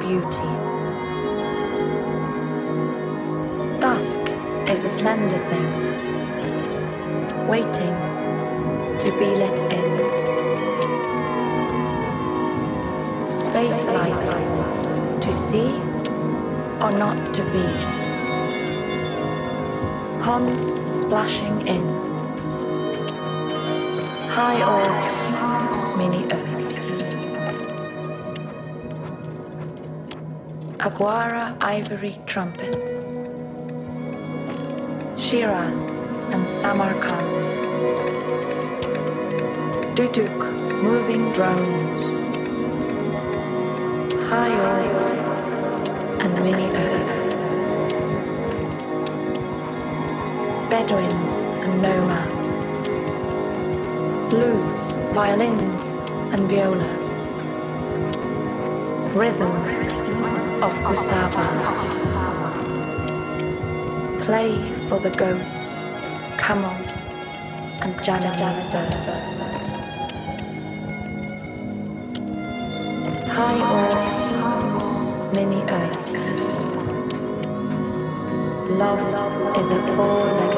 beauty. Dusk is a slender thing, waiting to be let in. Space flight, to see or not to be. Ponds splashing in. High orbs, Aguara ivory trumpets. Shiraz and Samarkand. Duduk moving drones. High orbs and mini earth. Bedouins and nomads. Lutes, violins and violas. Rhythm of kusabas. Play for the goats, camels and Javanese birds. High orbs, mini earth. Love is a four-legged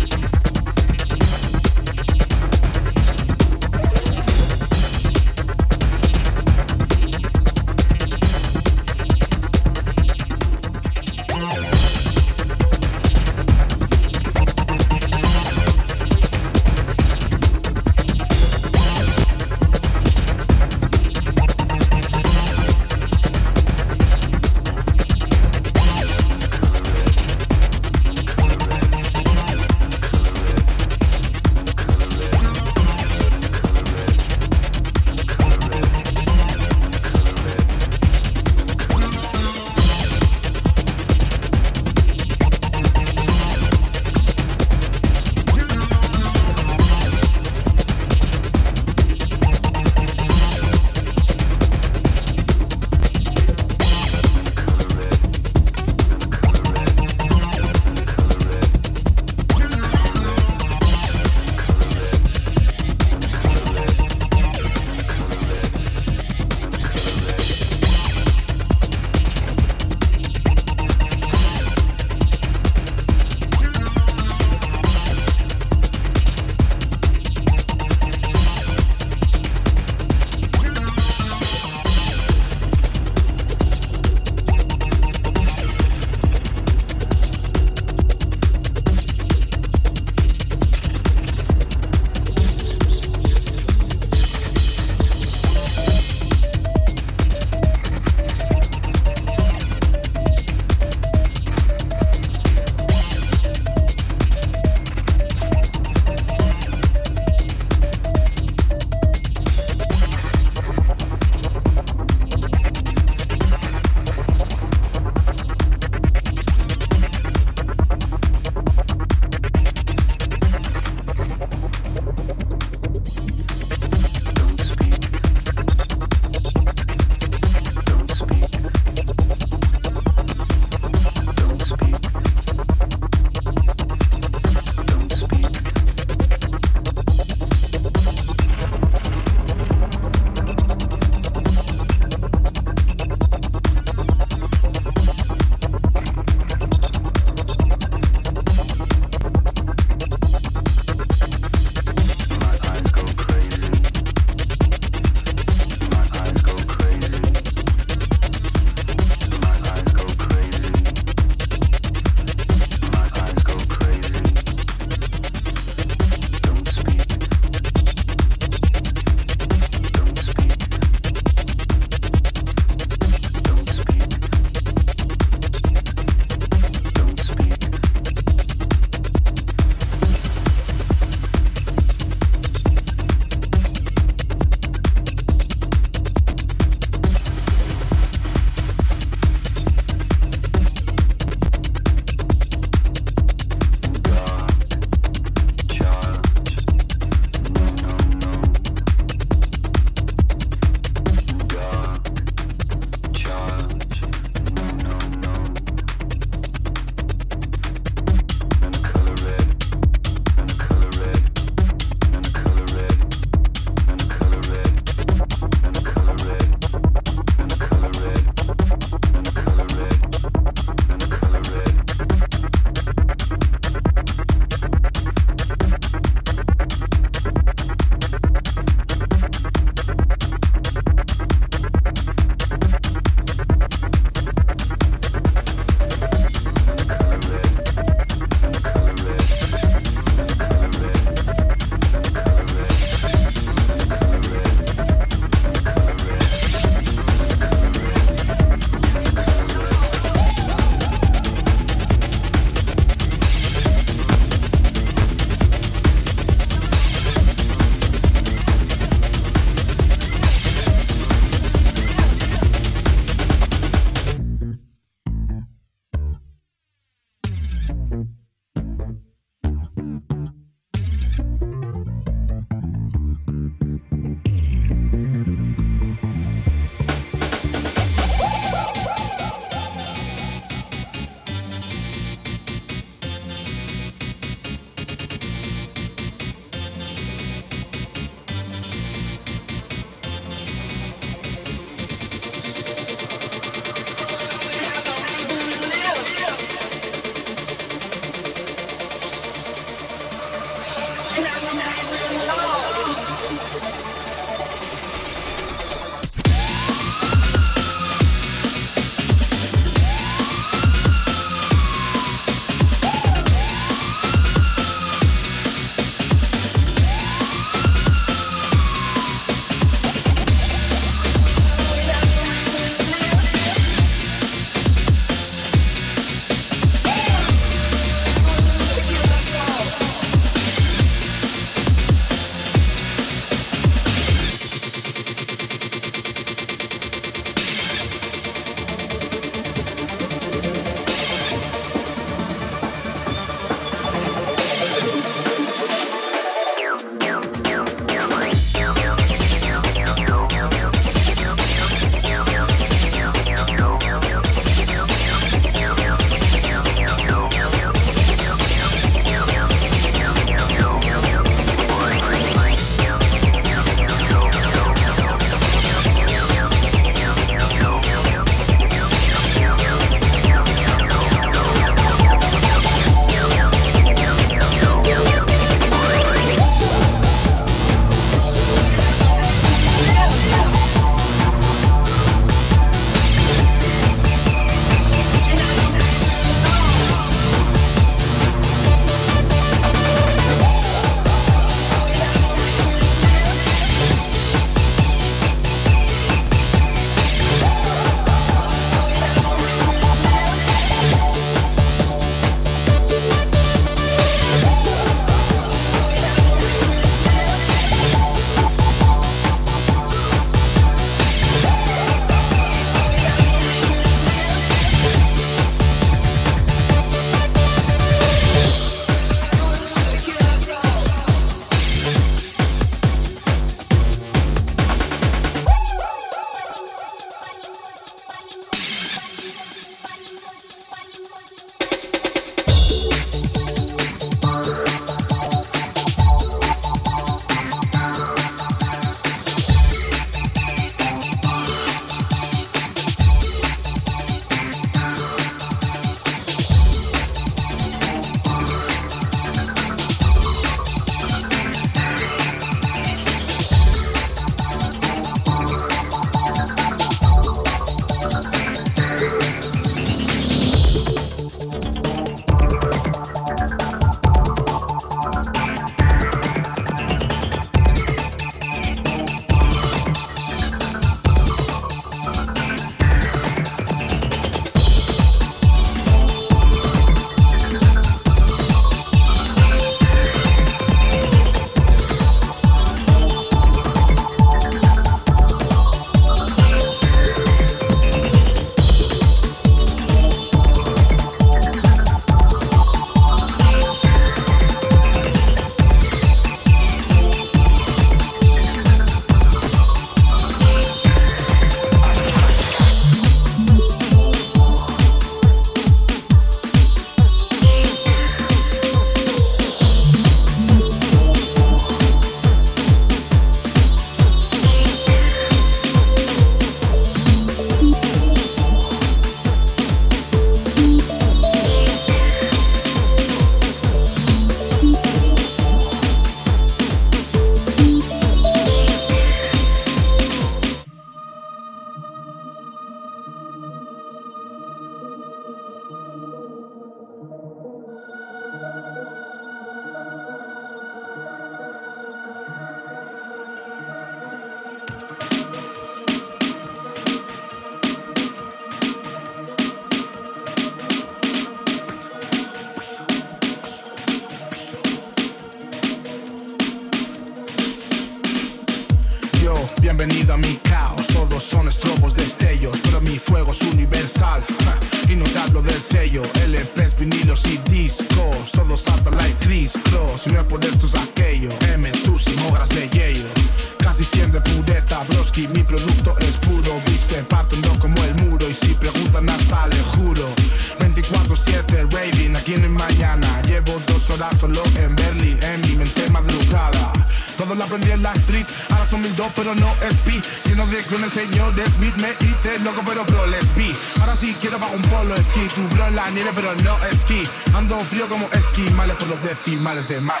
un polo esquí, tu bro en la nieve pero no esquí, ando frío como esquimales por los decimales de más.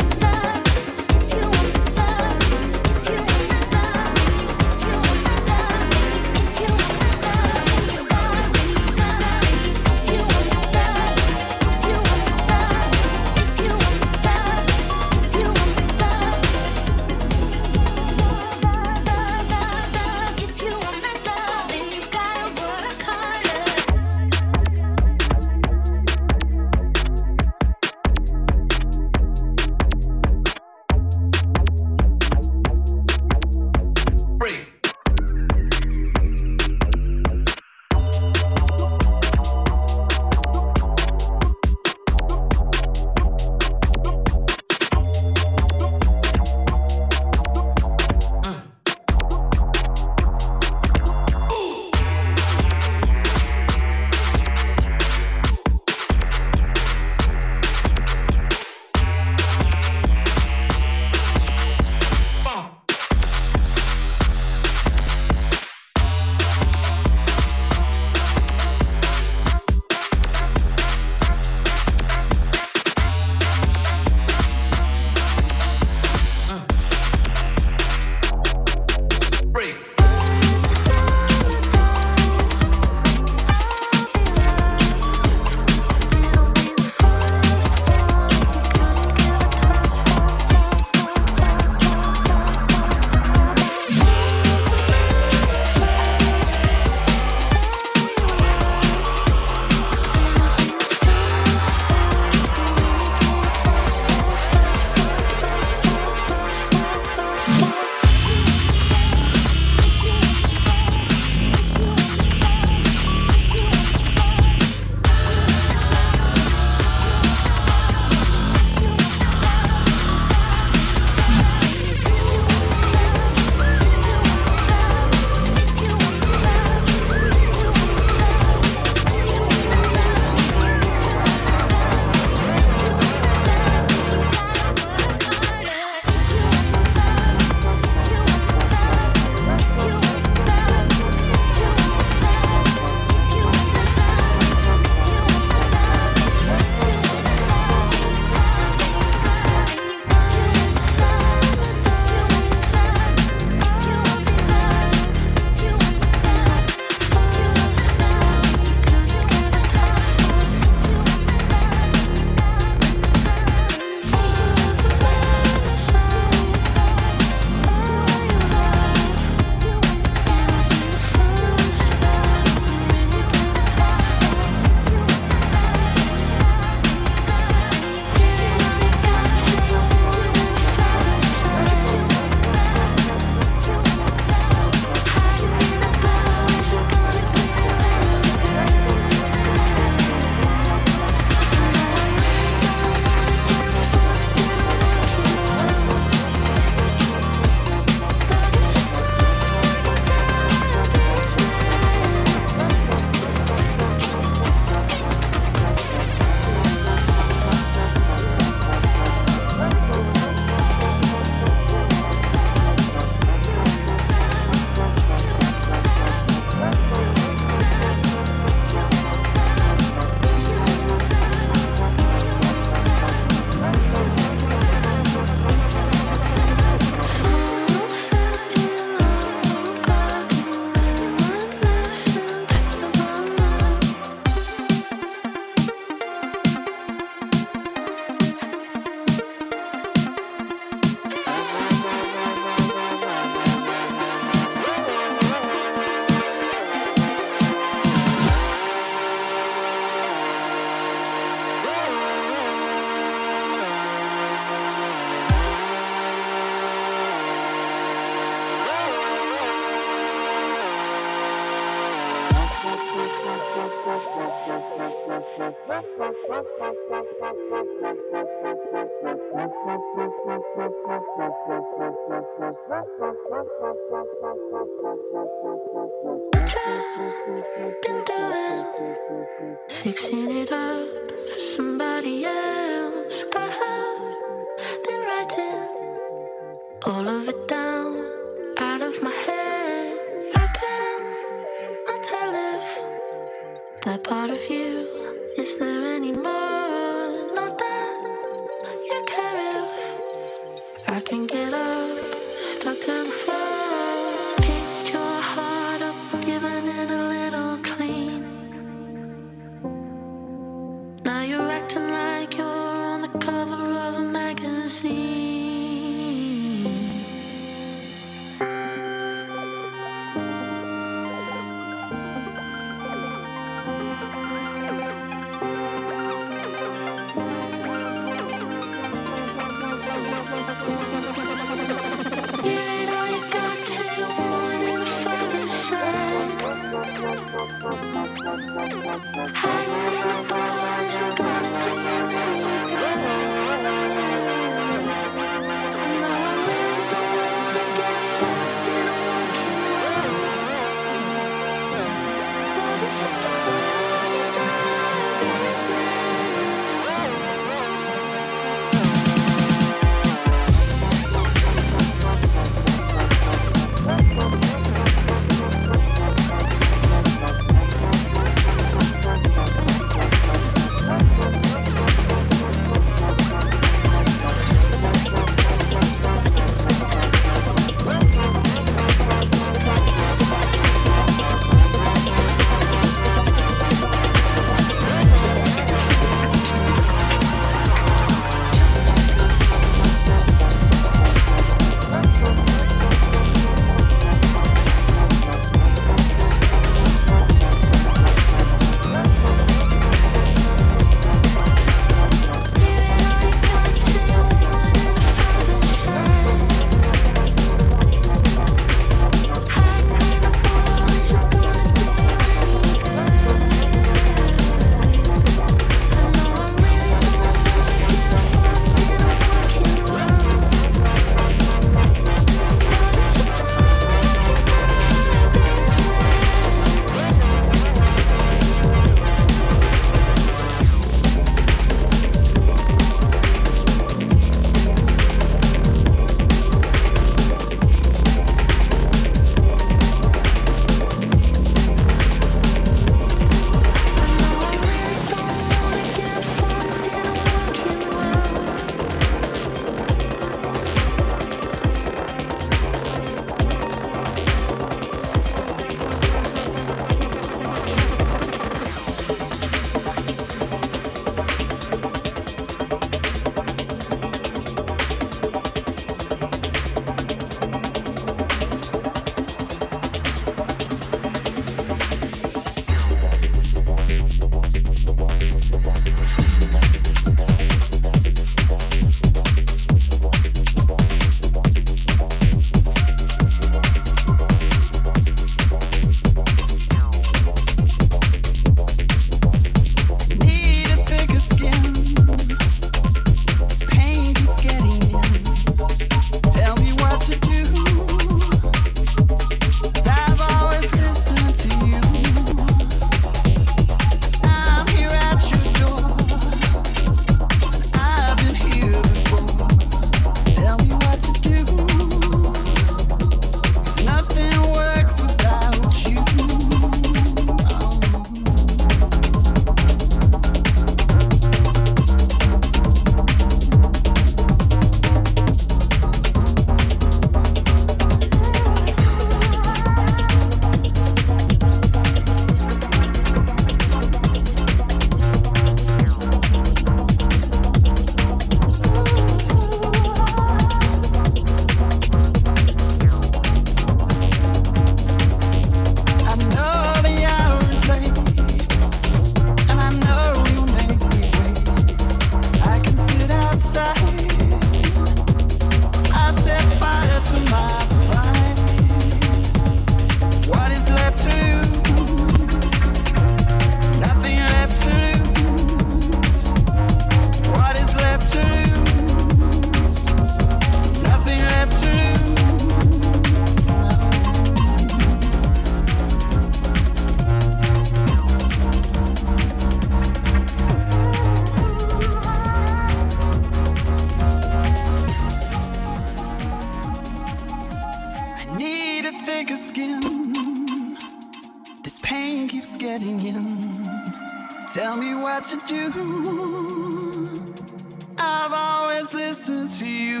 Always listened to you.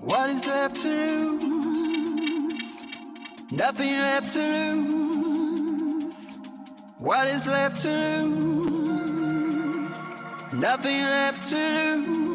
What is left to lose? Nothing left to lose. What is left to lose? Nothing left to lose.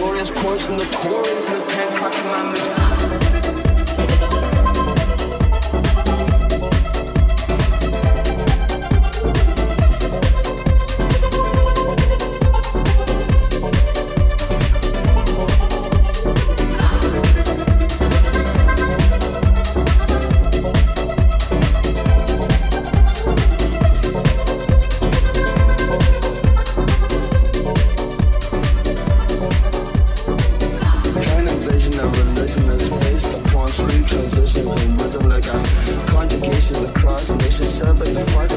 glorious poison the cross, nation, son, but you fuck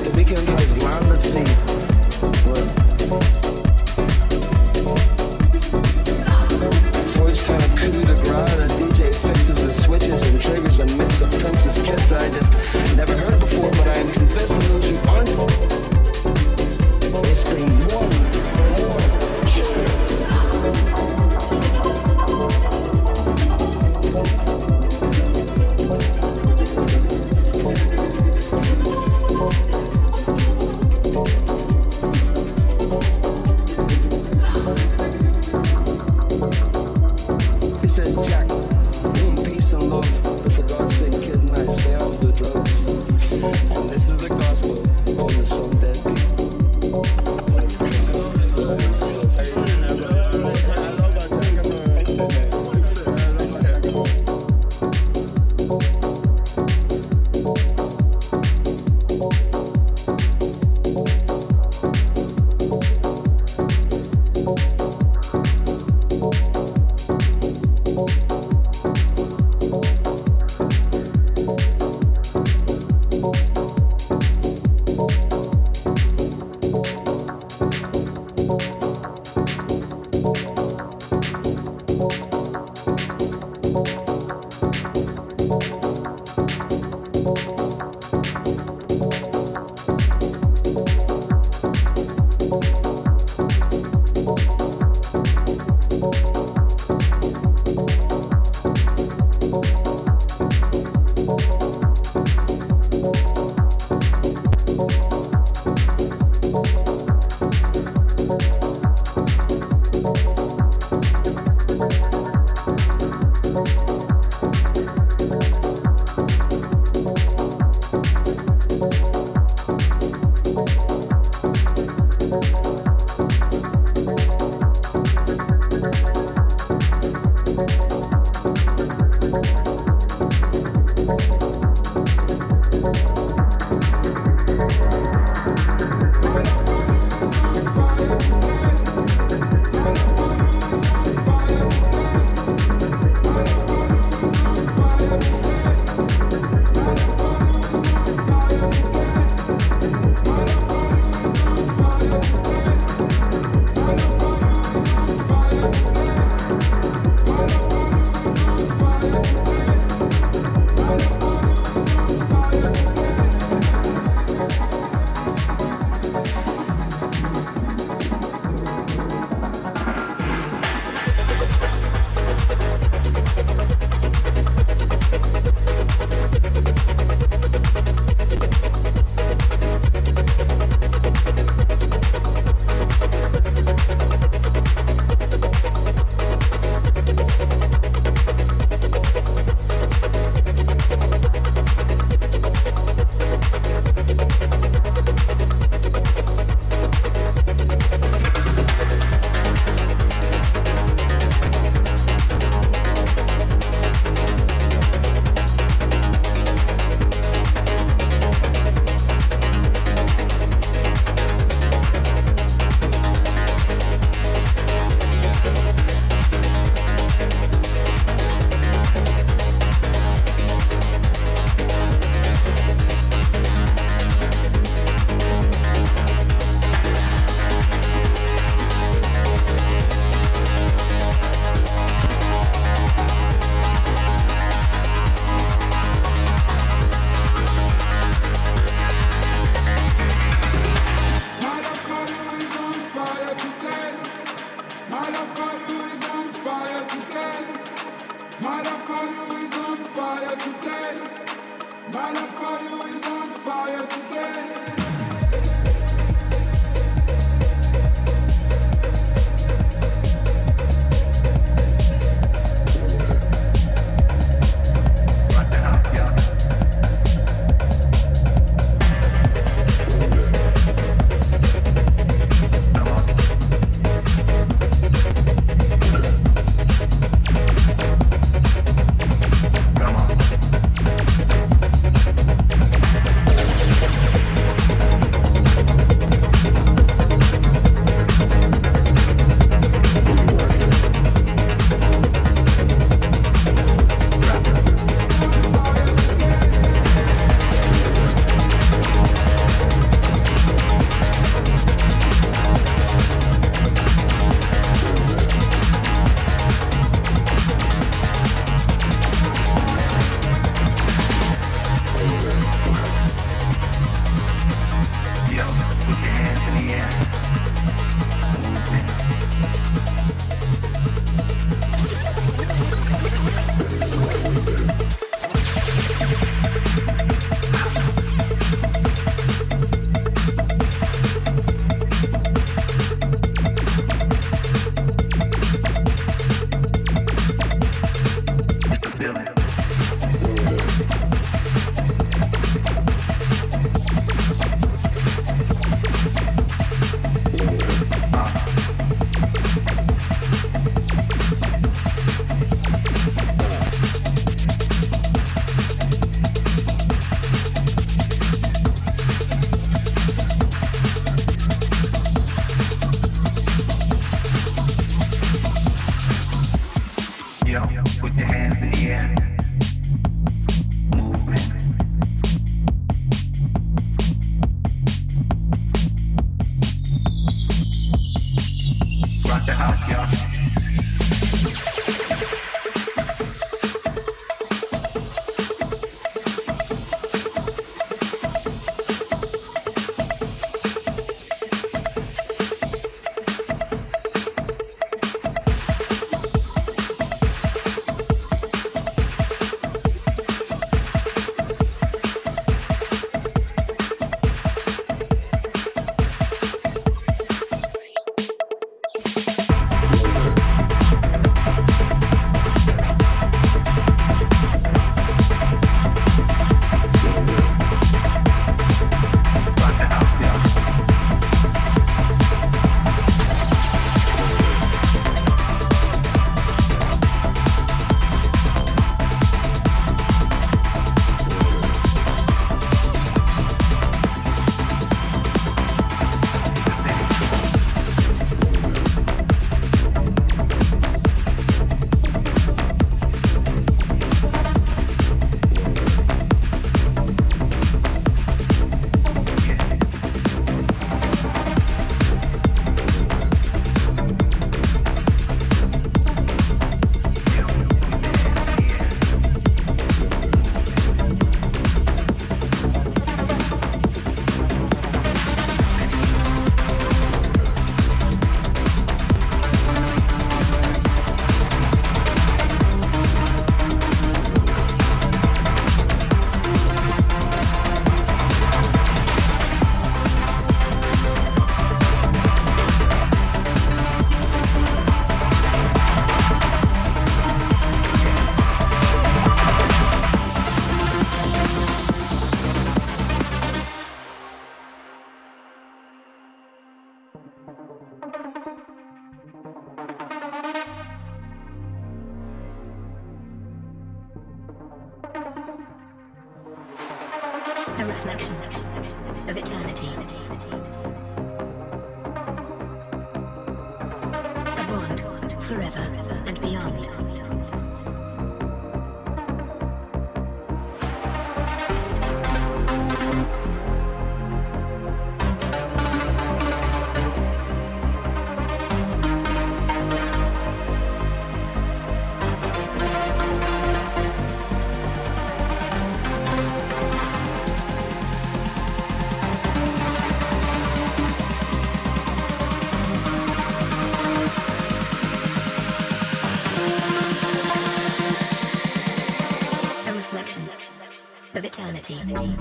eternity.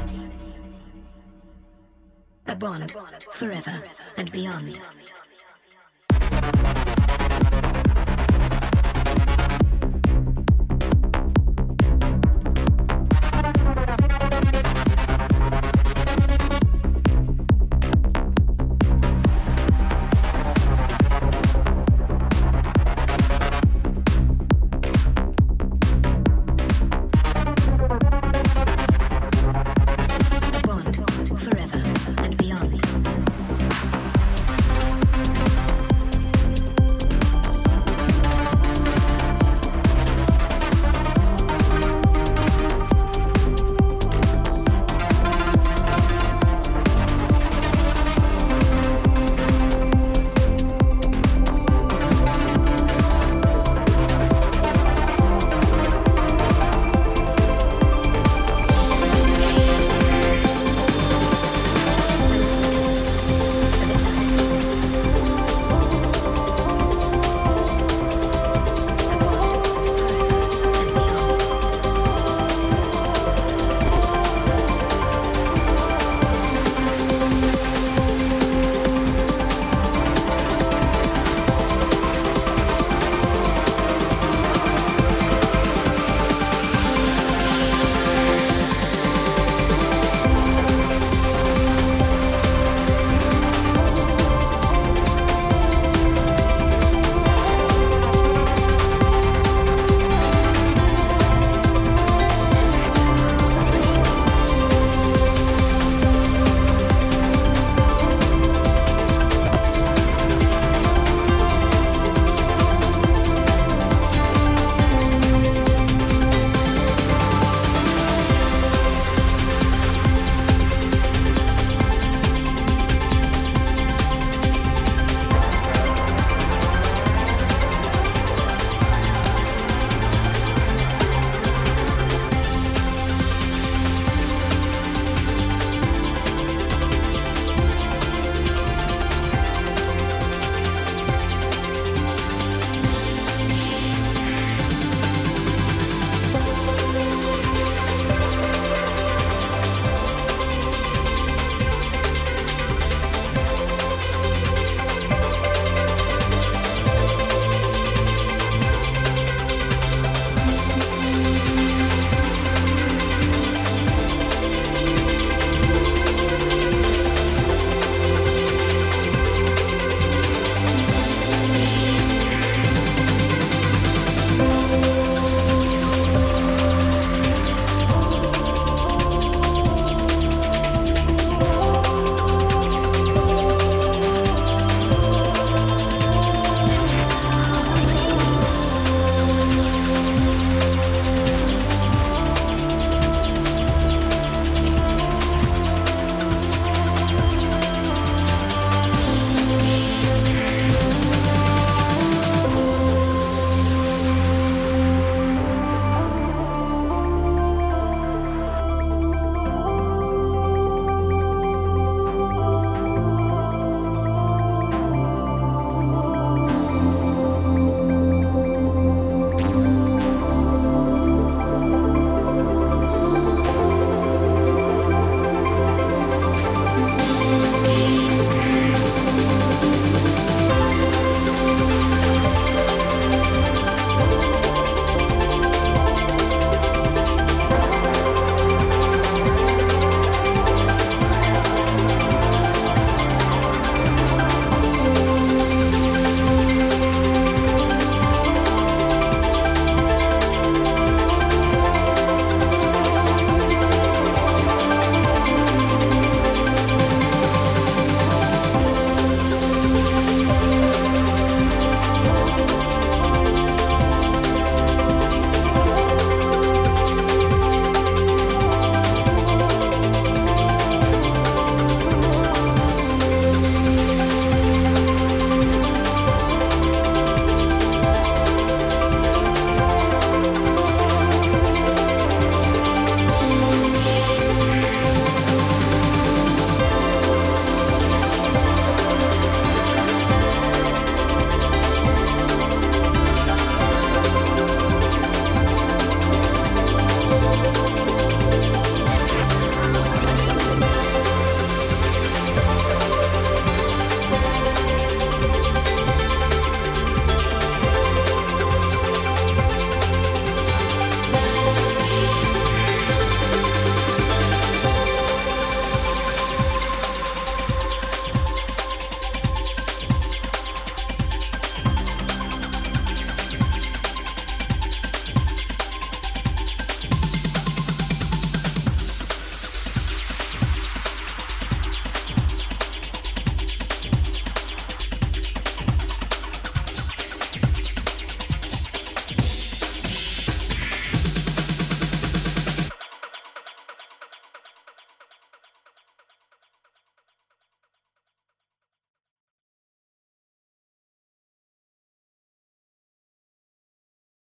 A bond forever and beyond.